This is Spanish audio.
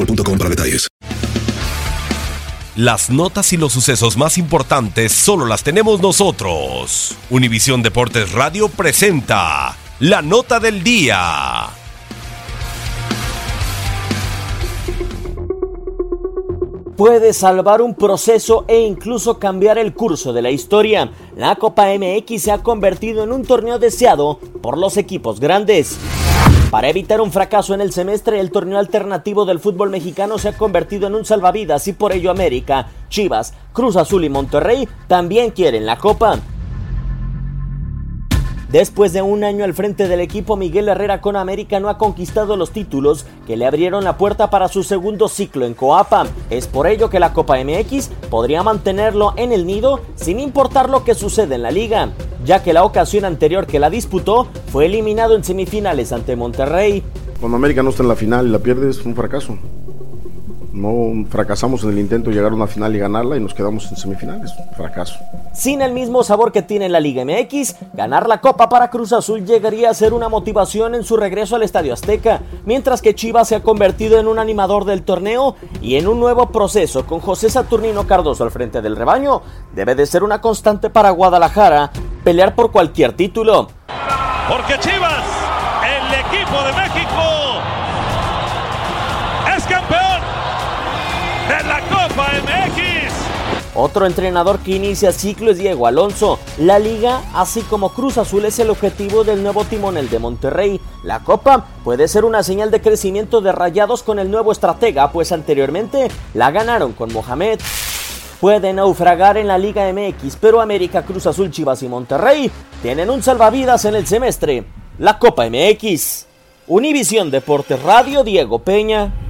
boostmobile.com para detalles. Las notas y los sucesos más importantes solo las tenemos nosotros. Univisión Deportes Radio presenta la nota del día. Puede salvar un proceso e incluso cambiar el curso de la historia. La Copa MX se ha convertido en un torneo deseado por los equipos grandes. Para evitar un fracaso en el semestre, el torneo alternativo del fútbol mexicano se ha convertido en un salvavidas y por ello América, Chivas, Cruz Azul y Monterrey también quieren la copa. Después de un año al frente del equipo, Miguel Herrera con América no ha conquistado los títulos que le abrieron la puerta para su segundo ciclo en Coapa. Es por ello que la Copa MX podría mantenerlo en el nido sin importar lo que suceda en la liga, ya que la ocasión anterior que la disputó fue eliminado en semifinales ante Monterrey. Cuando América no está en la final y la pierde es un fracaso. No fracasamos en el intento de llegar a una final y ganarla y nos quedamos en semifinales. Fracaso. Sin el mismo sabor que tiene la Liga MX, ganar la Copa para Cruz Azul llegaría a ser una motivación en su regreso al Estadio Azteca, mientras que Chivas se ha convertido en un animador del torneo y en un nuevo proceso con José Saturnino Cardoso al frente del rebaño. Debe de ser una constante para Guadalajara pelear por cualquier título. Porque Chivas, el equipo de México, Otro entrenador que inicia ciclo es Diego Alonso. La liga, así como Cruz Azul, es el objetivo del nuevo timonel de Monterrey. La Copa puede ser una señal de crecimiento de rayados con el nuevo estratega, pues anteriormente la ganaron con Mohamed. Puede naufragar en la Liga MX, pero América, Cruz Azul, Chivas y Monterrey tienen un salvavidas en el semestre. La Copa MX. Univisión Deportes Radio, Diego Peña.